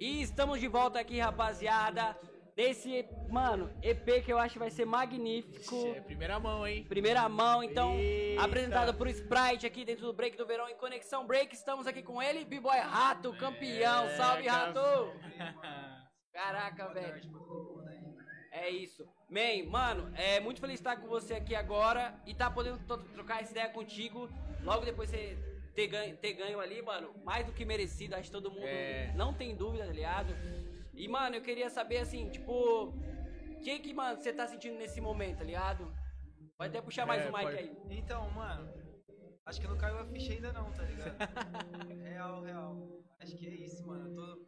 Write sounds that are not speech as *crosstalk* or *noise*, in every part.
E estamos de volta aqui, rapaziada. Nesse, mano, EP que eu acho que vai ser magnífico. É primeira mão, hein? Primeira mão, então, Eita. apresentado por Sprite aqui dentro do Break do Verão em Conexão Break. Estamos aqui com ele, B-Boy Rato, campeão. É, Salve, cara. Rato! *laughs* Caraca, velho. É isso. Man, mano, é muito feliz de estar com você aqui agora e tá podendo trocar essa ideia contigo. Logo depois você ter ganho, ter ganho ali, mano, mais do que merecido. Acho que todo mundo É. não tem dúvida, tá ligado? E, mano, eu queria saber, assim, tipo, o que que, mano, você tá sentindo nesse momento, tá ligado? Pode até puxar mais É, o mic pode. aí. Então, mano, acho que não caiu a ficha ainda não, tá ligado? *laughs* real, real. Acho que é isso, mano. Eu tô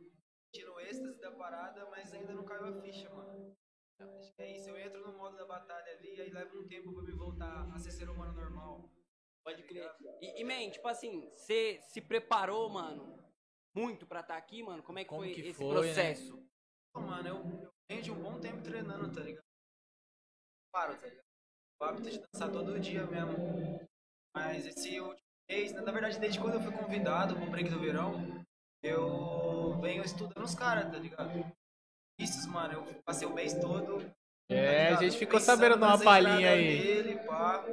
sentindo o êxtase da parada, mas ainda não caiu a ficha, mano. Acho que é isso. Eu entro no modo da batalha ali, aí leva um tempo pra me voltar a ser ser humano normal. Pode crer. E, e man, tipo assim, você se preparou, mano, muito pra estar aqui, mano? Como é que Como foi que esse foi, né? processo? Pô, mano, eu, eu venho de um bom tempo treinando, tá ligado? Paro, tá ligado? O hábito de dançar todo dia mesmo. Mas esse último mês, né, na verdade, desde quando eu fui convidado pro break do verão, eu venho estudando os caras, tá ligado? Isso, mano, eu passei o mês todo. tá É, a ligado? gente ficou Pensando sabendo de uma palhinha aí. Dele, pá.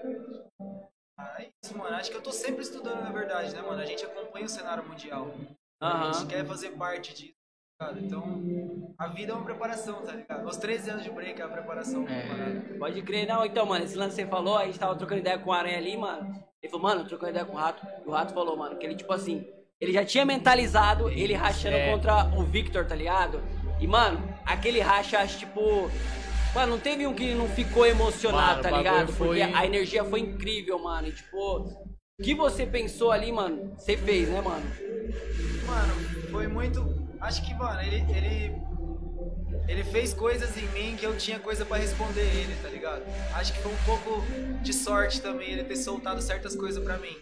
Isso, mano. Acho que eu tô sempre estudando, na verdade, né, mano? A gente acompanha o cenário mundial. A Aham. gente quer fazer parte disso, tá? Então, a vida é uma preparação, tá ligado? Os 13 anos de break é a preparação É. parada. Pode crer, não, então, mano, esse lance que você falou, a gente tava trocando ideia com o Aranha ali, mano. Ele falou, mano, trocando ideia com o Rato. E o Rato falou, mano, que ele, tipo assim, ele já tinha mentalizado ele rachando É. contra o Victor, tá ligado? E, mano, aquele racha, acho, tipo. Mano, não teve um que não ficou emocionado, Mano, tá ligado? foi- Porque a energia foi incrível, mano. E, tipo, o que você pensou ali, mano, você fez, né, mano? Mano, foi muito. Acho que, mano, ele, ele. Ele fez coisas em mim que eu tinha coisa pra responder ele, tá ligado? Acho que foi um pouco de sorte também ele ter soltado certas coisas pra mim.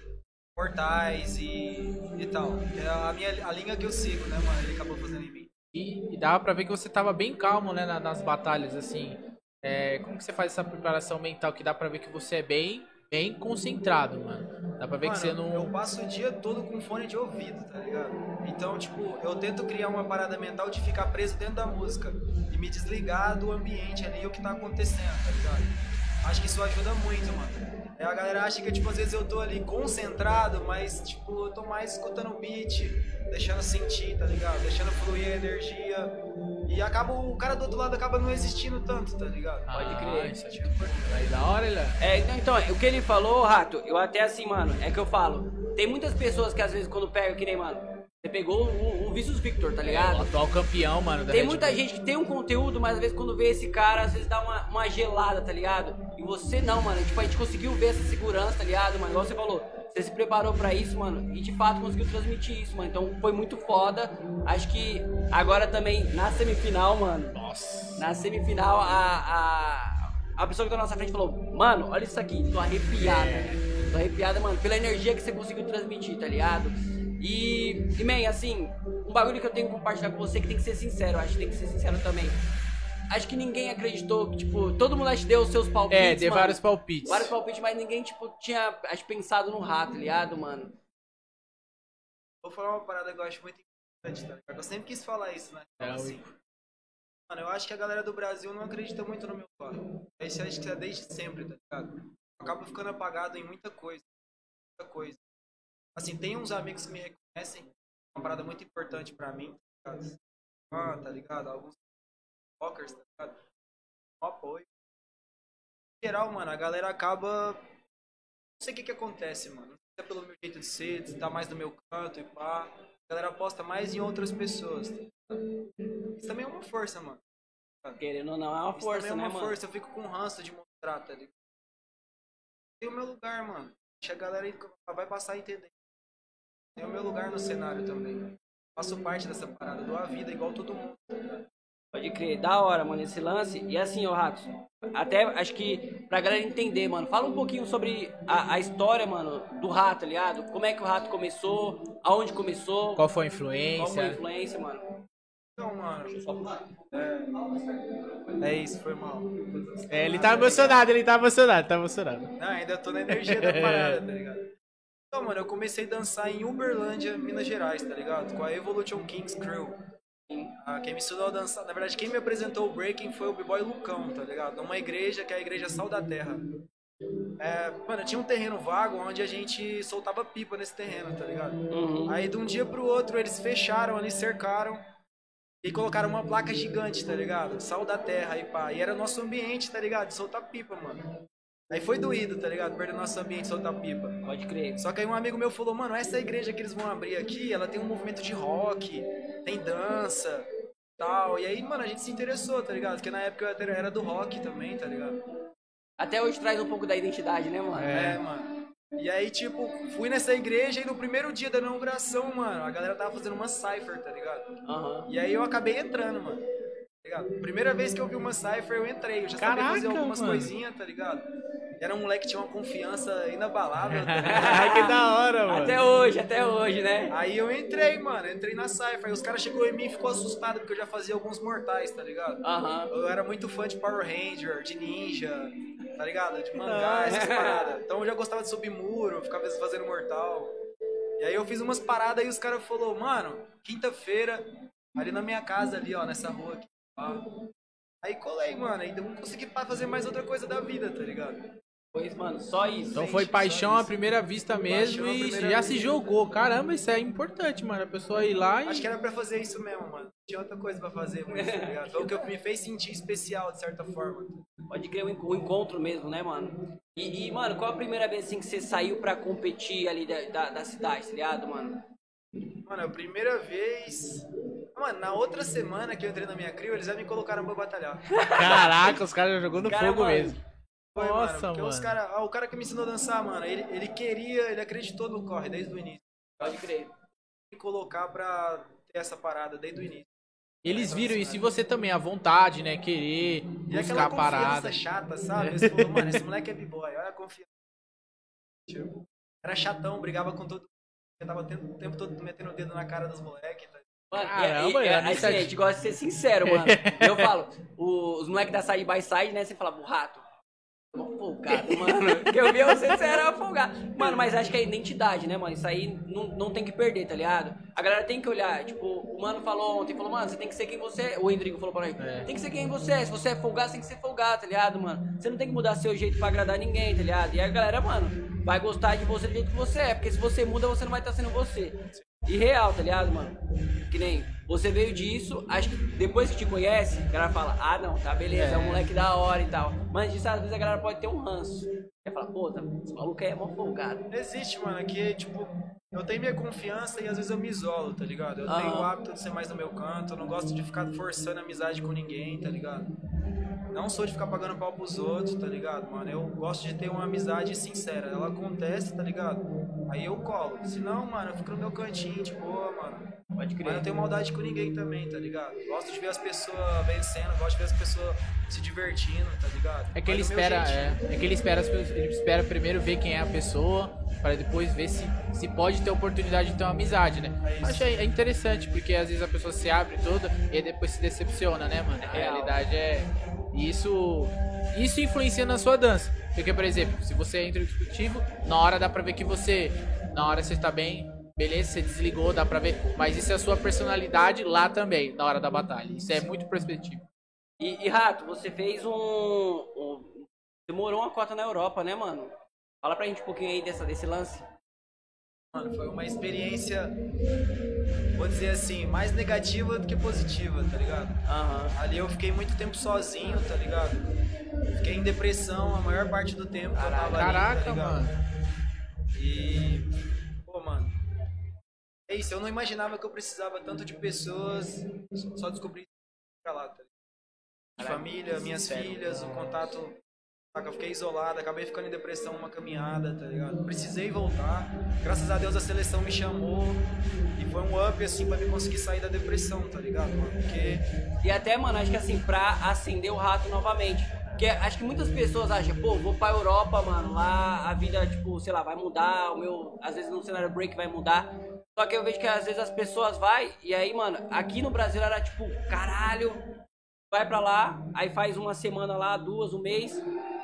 Portais e. e tal. É a minha a linha que eu sigo, né, mano? Ele acabou fazendo em mim. E, e dava pra ver que você tava bem calmo, né, na- nas batalhas, assim. É, como que você faz essa preparação mental que dá pra ver que você é bem, bem concentrado, mano? Dá pra ver que você Mano, não... Eu passo o dia todo com fone de ouvido, tá ligado? Então, tipo, eu tento criar uma parada mental de ficar preso dentro da música e me desligar do ambiente ali, o que tá acontecendo, tá ligado? Acho que isso ajuda muito, mano. É, a galera acha que, tipo, às vezes eu tô ali concentrado, mas, tipo, eu tô mais escutando o beat, deixando sentir, tá ligado? Deixando fluir a energia. E acaba, o cara do outro lado acaba não existindo tanto, tá ligado? Pode Ah, crer. isso é Aí da hora, ele... É, então, então, o que ele falou, Rato, eu até assim, mano, é que eu falo. Tem muitas pessoas que às vezes quando pega, que nem, mano, você pegou o, o Vicious Victor, tá O ligado? atual campeão, mano, da Tem Red muita Bull. gente que tem um conteúdo, mas às vezes quando vê esse cara, às vezes dá uma, uma gelada, tá ligado? E você não, mano. Tipo, a gente conseguiu ver essa segurança, tá ligado, mano? Igual você falou. Você se preparou pra isso, mano. E de fato conseguiu transmitir isso, mano. Então foi muito foda. Acho que agora também, na semifinal, mano. Nossa. Na semifinal, a, a, a pessoa que tá na nossa frente falou: Mano, olha isso aqui, tô arrepiada. Tô arrepiada, mano, pela energia que você conseguiu transmitir, tá ligado? E, e man, assim, um bagulho que eu tenho que compartilhar com você que tem que ser sincero, eu acho que tem que ser sincero também. Acho que ninguém acreditou, que, tipo, todo mundo acho que deu os seus palpites. É, deu mano. vários palpites. Vários palpites, mas ninguém, tipo, tinha, acho, pensado no rato, tá ligado, mano? Vou falar uma parada que eu acho muito importante, tá ligado? Eu sempre quis falar isso, né? É, assim. Mano, eu acho que a galera do Brasil não acredita muito no meu corre. Isso acho que é desde sempre, tá ligado? Eu acabo ficando apagado em muita coisa. Muita coisa. Assim, tem uns amigos que me reconhecem. Uma parada muito importante pra mim, tá ligado? Ah, tá ligado? Alguns rockers, tá ligado? Um apoio. Em geral, mano, a galera acaba. Não sei o que que acontece, mano. Não sei se é pelo meu jeito de ser, se tá mais no meu canto e pá. A galera aposta mais em outras pessoas. Tá ligado? Isso também é uma força, mano. Querendo ou não, é uma Isso força, também é né, uma mano? força. Eu fico com ranço de mostrar, tá ligado? Tem o meu lugar, mano. Deixa a galera aí, vai passar a entender. Tem o meu lugar no cenário também. Faço parte dessa parada, dou a vida igual todo mundo. Pode crer, da hora, mano, esse lance. E assim, ô Ratos, até acho que pra galera entender, mano, fala um pouquinho sobre a, a história, mano, do rato, tá ligado? Como é que o rato começou, aonde começou, Qual foi a qual foi a influência? influência, mano. Então, mano. É, é isso, foi mal. É, ele tá emocionado, ele tá emocionado, tá emocionado. Não, ainda tô na energia da parada, tá ligado? Então, mano, eu comecei a dançar em Uberlândia, Minas Gerais, tá ligado? Com a Evolution Kings Crew. Ah, quem me ensinou a dançar, na verdade, quem me apresentou o breaking foi o B-Boy Lucão, tá ligado? Numa igreja que é a igreja Sal da Terra. É, mano, tinha um terreno vago onde a gente soltava pipa nesse terreno, tá ligado? Uhum. Aí de um dia pro outro eles fecharam ali, cercaram e colocaram uma placa gigante, tá ligado? Sal da terra e pá. E era nosso ambiente, tá ligado? De soltar pipa, mano. Aí foi doído, tá ligado? Perder nosso ambiente soltar pipa. Pode crer. Só que aí um amigo meu falou, mano, essa igreja que eles vão abrir aqui, ela tem um movimento de rock, tem dança, tal. E aí, mano, a gente se interessou, tá ligado? Porque na época eu era- do rock também, tá ligado? Até hoje traz um pouco da identidade, né, mano? É, mano. E aí, tipo, fui nessa igreja e no primeiro dia da inauguração, mano, a galera tava fazendo uma cypher, tá ligado? Aham. E aí eu acabei entrando, mano. Tá ligado? Primeira vez que eu vi uma cypher, eu entrei. Eu já sabia Caraca, fazer algumas mano. coisinhas, tá ligado? Era um moleque que tinha uma confiança inabalável, tá *laughs* que da hora, mano. Até hoje, até hoje, né? Aí eu entrei, mano, entrei na Cypher. Aí os caras chegou em mim e ficou assustado porque eu já fazia alguns mortais, tá ligado? Eu era muito fã de Power Ranger, de ninja, tá ligado? De mangá, essas paradas. Então eu já gostava de subir muro, ficava fazendo mortal. E aí eu fiz umas paradas e os caras falaram, mano, quinta-feira, ali na minha casa, ali, ó, nessa rua aqui. Aí colei, mano, aí não consegui fazer mais outra coisa da vida, tá ligado? Pois, mano, só isso. Então Gente, foi paixão à primeira vista mesmo e primeira já vista. se jogou. Caramba, isso é importante, mano. A pessoa ir lá e. Acho que era pra fazer isso mesmo, mano. Não tinha outra coisa pra fazer, mas, tá ligado? Foi o que me fez sentir especial, de certa forma. Pode crer o encontro mesmo, né, mano? E, e, mano, qual a primeira vez assim que você saiu pra competir ali da, da, da cidade, tá ligado, mano? Mano, a primeira vez. Mano, na outra semana que eu entrei na minha crio, eles já me colocaram pra batalhar. Caraca, os caras jogou no Cara, fogo mano, mesmo. Foi, Nossa, mano. Porque os mano. cara, ah, o cara que me ensinou a dançar, mano, ele, ele queria, ele acreditou no corre desde o início. Pode crer. Me colocar pra ter essa parada desde o início. Eles viram isso e você também, a vontade, né? Querer E buscar a parada. confiança chata, sabe? *laughs* Eles falaram, mano, esse moleque é b-boy, olha a confiança. Tipo, Era chatão, brigava com todo mundo. Eu tava o tempo, o tempo todo metendo o dedo na cara dos moleques. Tá? Mano, Caramba, e, e, é, assim, isso é- a gente gosta de ser sincero, mano. *laughs* eu falo, os moleques da Side by Side, né? Você fala, o rato. Mó folgado, mano. Que *laughs* eu vi você, era folgado. Mano, mas acho que é identidade, né, mano? Isso aí não, não tem que perder, tá ligado? A galera tem que olhar, tipo, o mano falou ontem, falou, mano, você tem que ser quem você é. O Endrigo falou pra mim, É. tem que ser quem você é. Se você é folgado, você tem que ser folgado, tá ligado, mano? Você não tem que mudar seu jeito pra agradar ninguém, tá ligado? E a galera, mano, vai gostar de você do jeito que você é. Porque se você muda, você não vai estar sendo você. E real, tá ligado, mano? Que nem você veio disso, acho que depois que te conhece, a galera fala, ah não, tá beleza, é, um É. moleque da hora e tal. Mas disso às vezes a galera pode ter um ranço. Você fala, pô, tá, esse maluco aí é mó folgado. Existe, mano, que, tipo, eu tenho minha confiança e às vezes eu me isolo, tá ligado? Eu Aham. tenho o hábito de ser mais no meu canto, eu não gosto de ficar forçando amizade com ninguém, tá ligado? Não sou de ficar pagando pau pros outros, tá ligado, mano? Eu gosto de ter uma amizade sincera. Ela acontece, tá ligado? Aí eu colo. Se não, mano, eu fico no meu cantinho, de boa, mano. Pode Mas crer. não tenho maldade com ninguém também, tá ligado? Gosto de ver as pessoas vencendo, gosto de ver as pessoas se divertindo, tá ligado? É que ele espera, é, é que ele espera, ele espera primeiro ver quem é a pessoa, para depois ver se, se pode ter oportunidade de ter uma amizade, né? É. Acho é interessante, porque às vezes a pessoa se abre toda e depois se decepciona, né, mano? A real. realidade é. Isso. Isso influencia na sua dança. Porque, por exemplo, se você entra no discutivo, na hora dá pra ver que você. Na hora você está bem, beleza, você desligou, dá pra ver. Mas isso é a sua personalidade lá também, na hora da batalha. Isso é muito perspectiva. E, e, Rato, você fez um, um. Demorou uma cota na Europa, né, mano? Fala pra gente um pouquinho aí dessa, desse lance. Mano, foi uma experiência, vou dizer assim, mais negativa do que positiva, tá ligado? Aham. Ali eu fiquei muito tempo sozinho, tá ligado? Fiquei em depressão a maior parte do tempo que eu tava ali, tá Caraca, ligado? mano. E. Pô, mano. É isso, eu não imaginava que eu precisava tanto de pessoas. Só descobri pra lá, tá ligado? Família, minhas sincero. filhas, o contato. Eu fiquei isolado, acabei ficando em depressão uma caminhada, tá ligado? Precisei voltar. Graças a Deus a seleção me chamou. E foi um up, assim, pra me conseguir sair da depressão, tá ligado, mano? Porque. E até, mano, acho que assim, pra acender o rato novamente. Porque acho que muitas pessoas acham, pô, vou pra Europa, mano, lá a vida, tipo, sei lá, vai mudar, o meu, às vezes no cenário break vai mudar. Só que eu vejo que às vezes as pessoas vai e aí, mano, aqui no Brasil era tipo, caralho, vai pra lá, aí faz uma semana lá, duas, um mês,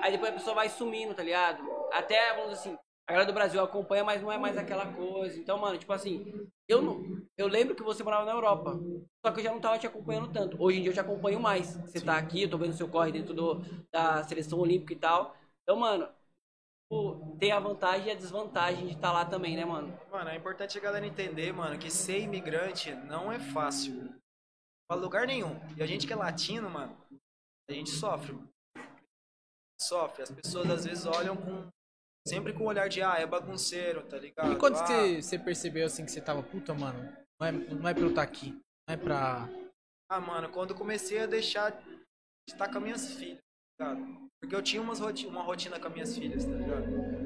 aí depois a pessoa vai sumindo, tá ligado? Até, vamos dizer assim, A galera do Brasil acompanha, mas não é mais aquela coisa. Então, mano, tipo assim, eu não. Eu lembro que você morava na Europa. Só que eu já não tava te acompanhando tanto. Hoje em dia eu te acompanho mais. Você tá aqui, eu tô vendo seu corre dentro do, da seleção olímpica e tal. Então, mano, tem a vantagem e a desvantagem de estar lá também, né, mano? Mano, é importante a galera entender, mano, que ser imigrante não é fácil. Pra lugar nenhum. E a gente que é latino, mano, a gente sofre, mano. Sofre. As pessoas às vezes olham com. Sempre com o olhar de, ah, é bagunceiro, tá ligado? E quando ah, você, você percebeu assim que você tava, puta, mano, não é, não é pra eu estar aqui. Não é pra. Ah, mano, quando eu comecei a deixar de estar com as minhas filhas, tá ligado? Porque eu tinha umas roti uma rotina com as minhas filhas, tá ligado?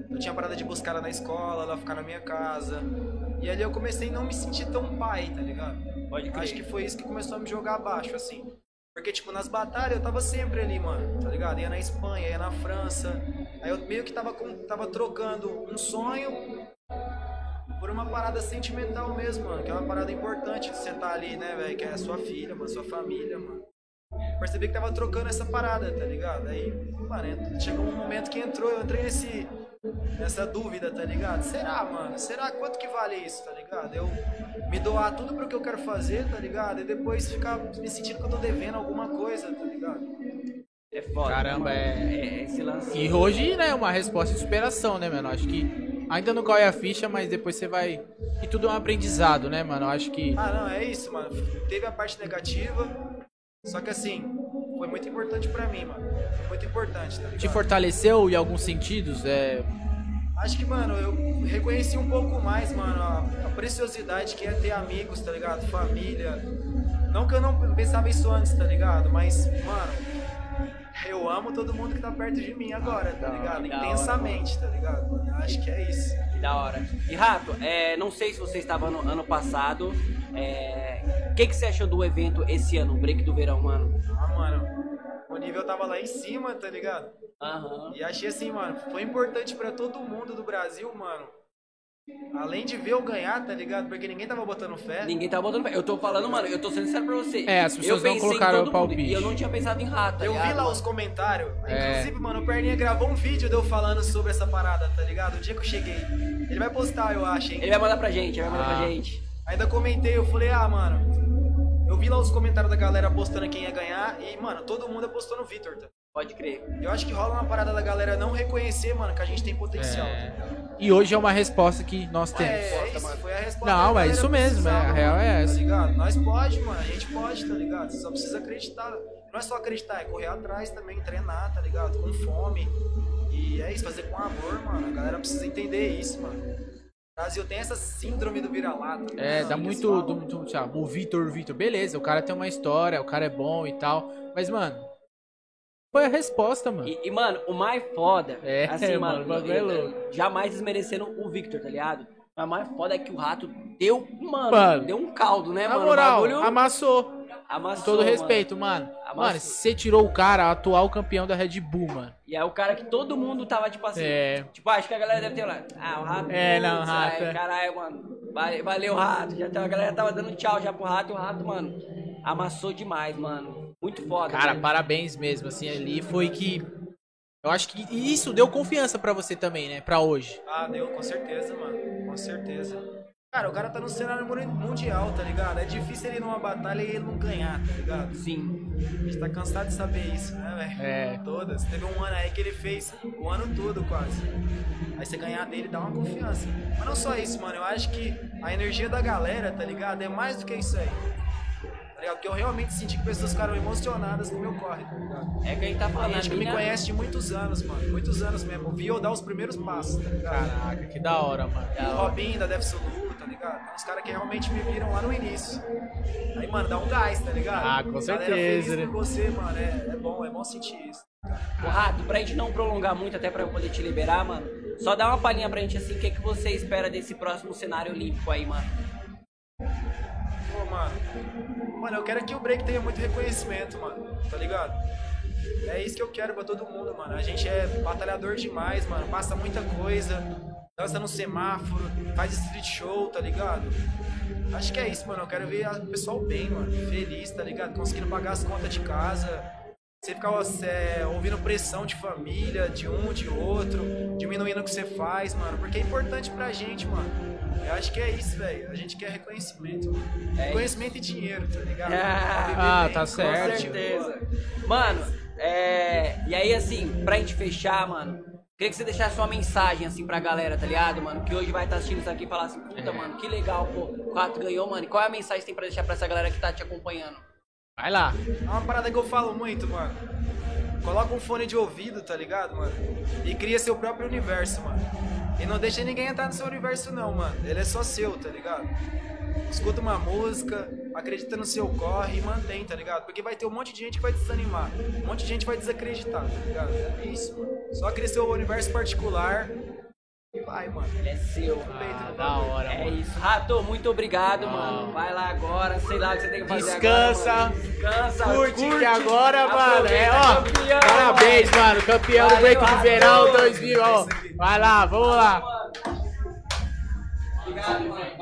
Eu tinha parada de buscar ela na escola, ela ficar na minha casa. E ali eu comecei a não me sentir tão pai, tá ligado? Pode crer. Acho que foi isso que começou a me jogar abaixo, assim. Porque, tipo, nas batalhas eu tava sempre ali, mano, tá ligado? Ia na Espanha, ia na França. Aí eu meio que tava, com, tava trocando um sonho por uma parada sentimental mesmo, mano. Que é uma parada importante de você tá ali, né, velho? Que é a sua filha, mano, sua família, mano. Percebi que tava trocando essa parada, tá ligado? Aí, mano, chegou um momento que entrou, eu entrei nesse, nessa dúvida, tá ligado? Será, mano? Será quanto que vale isso, tá ligado? Eu me doar tudo pro que eu quero fazer, tá ligado? E depois ficar me sentindo que eu tô devendo alguma coisa, tá ligado? É foda. Caramba, mano. é- é. Esse lance. E hoje, né, é uma resposta de superação, né, mano? Acho que ainda não cai a ficha, mas depois você vai. E tudo é um aprendizado, né, mano? Acho que. Ah, não, é isso, mano. Teve a parte negativa, só que assim, foi muito importante pra mim, mano. Foi muito importante, tá ligado? Te fortaleceu em alguns sentidos? É. Acho que, mano, eu reconheci um pouco mais, mano, a, a preciosidade que é ter amigos, tá ligado? Família. Não que eu não pensava isso antes, tá ligado? Mas, mano, eu amo todo mundo que tá perto de mim agora, tá hora, ligado? Intensamente, tá ligado? acho que é isso. Que da hora. E Rato, é, não sei se você estava no ano passado. É, O que, que você achou do evento esse ano, o break do verão, mano? Ah, mano, o nível tava lá em cima, tá ligado? Aham. E achei assim, mano, foi importante pra todo mundo do Brasil, mano. Além de ver eu ganhar, tá ligado? Porque ninguém tava botando fé. Ninguém tá botando fé. Eu tô falando, mano, eu tô sendo sincero pra você. É, as pessoas eu não colocaram todo mundo, palpite. E eu não tinha pensado em rato. tá Eu vi ligado, lá mano? os comentários. É. Inclusive, mano, o Perninha gravou um vídeo de eu falando sobre essa parada, tá ligado? O dia que eu cheguei. Ele vai postar, eu acho, hein? Ele vai mandar pra gente, ele vai mandar Ah. pra gente. Ainda comentei, eu falei, ah, mano. Eu vi lá os comentários da galera apostando quem ia ganhar e, mano, todo mundo apostou no Vitor, tá? Pode crer. Eu acho que rola uma parada da galera não reconhecer, mano, que a gente tem potencial. É. tá ligado? E hoje é uma resposta que nós temos. É, é isso, foi a resposta. Não, é isso mesmo, é, a real é mano, essa. Tá ligado? Nós pode, mano, a gente pode, tá ligado? Você só precisa acreditar. Não é só acreditar, é correr atrás também, treinar, tá ligado? Com fome. E é isso, fazer com amor, mano. A galera precisa entender isso, mano. O Brasil tem essa síndrome do vira-lata. É, dá muito. Do, do, tipo, o Vitor, Vitor, beleza, o cara tem uma história, o cara é bom e tal. Mas, mano, foi a resposta, mano. E, e, mano, o mais foda, É, assim, mano, mano, é eu- louco. jamais desmerecendo o Victor, tá ligado? Mas o mais foda é que o rato deu, mano, Mano. deu um caldo, né, Na mano? moral, o bagulho amassou. Amassou, Com todo respeito, mano. Amassou. Mano, você tirou o cara, atual campeão da Red Bull, mano. E é o cara que todo mundo tava, tipo assim. É. Tipo, acho que a galera deve ter lá. Ah, o rato. É, não, rato, é. Caralho, mano. Vale- Valeu, rato. Já, tava- a galera tava dando tchau já pro rato. E o rato, mano, amassou demais, mano. Muito foda. Cara, parabéns mesmo, assim, ali foi que. Eu acho que isso deu confiança pra você também, né? Pra hoje. Ah, deu, com certeza, mano. Com certeza. Cara, o cara tá no cenário mu- mundial, tá ligado? É difícil ele ir numa batalha e ele não ganhar, tá ligado? Sim. A gente tá cansado de saber isso, né, velho? É. Todas. Teve um ano aí que ele fez o ano todo quase. Aí você ganhar dele dá uma confiança. Mas não só isso, mano. Eu acho que a energia da galera, tá ligado? É mais do que isso aí. Tá ligado? Porque eu realmente senti que pessoas ficaram emocionadas com o meu corre, tá ligado? É que a gente tá falando. A gente que me mina- conhece de muitos anos, mano. Muitos anos mesmo. Vi eu dar os primeiros passos, tá ligado? Caraca, que da hora, mano. O Robinho da Def Sulu, tá ligado? Tem uns caras que realmente me viram lá no início. Aí, mano, dá um gás, tá ligado? Ah, com certeza, né? você, mano. É, é bom, é bom sentir isso. O Rato, pra gente não prolongar muito, até pra eu poder te liberar, mano, só dá uma palhinha pra gente assim, o que, que você espera desse próximo cenário olímpico aí, mano? Mano, eu quero que o break tenha muito reconhecimento, mano. Tá ligado? É isso que eu quero pra todo mundo, mano. A gente é batalhador demais, mano. Passa muita coisa. Dança no semáforo, faz street show, tá ligado? Acho que é isso, mano. Eu quero ver o pessoal bem, mano. Feliz, tá ligado? Conseguindo pagar as contas de casa. você ficar é, ouvindo pressão de família, de um, de outro, diminuindo o que você faz, mano. Porque é importante pra gente, mano. Eu acho que é isso, velho. A gente quer reconhecimento. Mano. É reconhecimento e dinheiro, tá ligado? Ah, bem, tá certo. Com certeza. Mano, é. E aí, assim, pra gente fechar, mano. Queria que você deixasse uma mensagem assim pra galera, tá ligado, mano? Que hoje vai estar assistindo isso aqui e falar assim, puta, mano, que legal, pô, o 4 ganhou, mano. E qual é a mensagem que você tem pra deixar pra essa galera que tá te acompanhando? Vai lá. É uma parada que eu falo muito, mano. Coloca um fone de ouvido, tá ligado, mano? E cria seu próprio universo, mano. E não deixa ninguém entrar no seu universo, não, mano. Ele é só seu, tá ligado? Escuta uma música, acredita no seu corre e mantém, tá ligado? Porque vai ter um monte de gente que vai desanimar. Um monte de gente vai desacreditar, tá ligado? É isso, mano. Só cria seu universo particular e vai, mano. Ele é seu. Ah, da hora, É mano. isso. Rato, muito obrigado, Ah. mano. Vai lá agora, sei lá o que você tem que fazer Descansa. agora. mano. Descansa. Curte, que agora, mano. É, ó. campeão, Parabéns, mano. Campeão do Valeu, Break de. Verão 2000, ó. Vai lá, vamos lá. Obrigado, mano.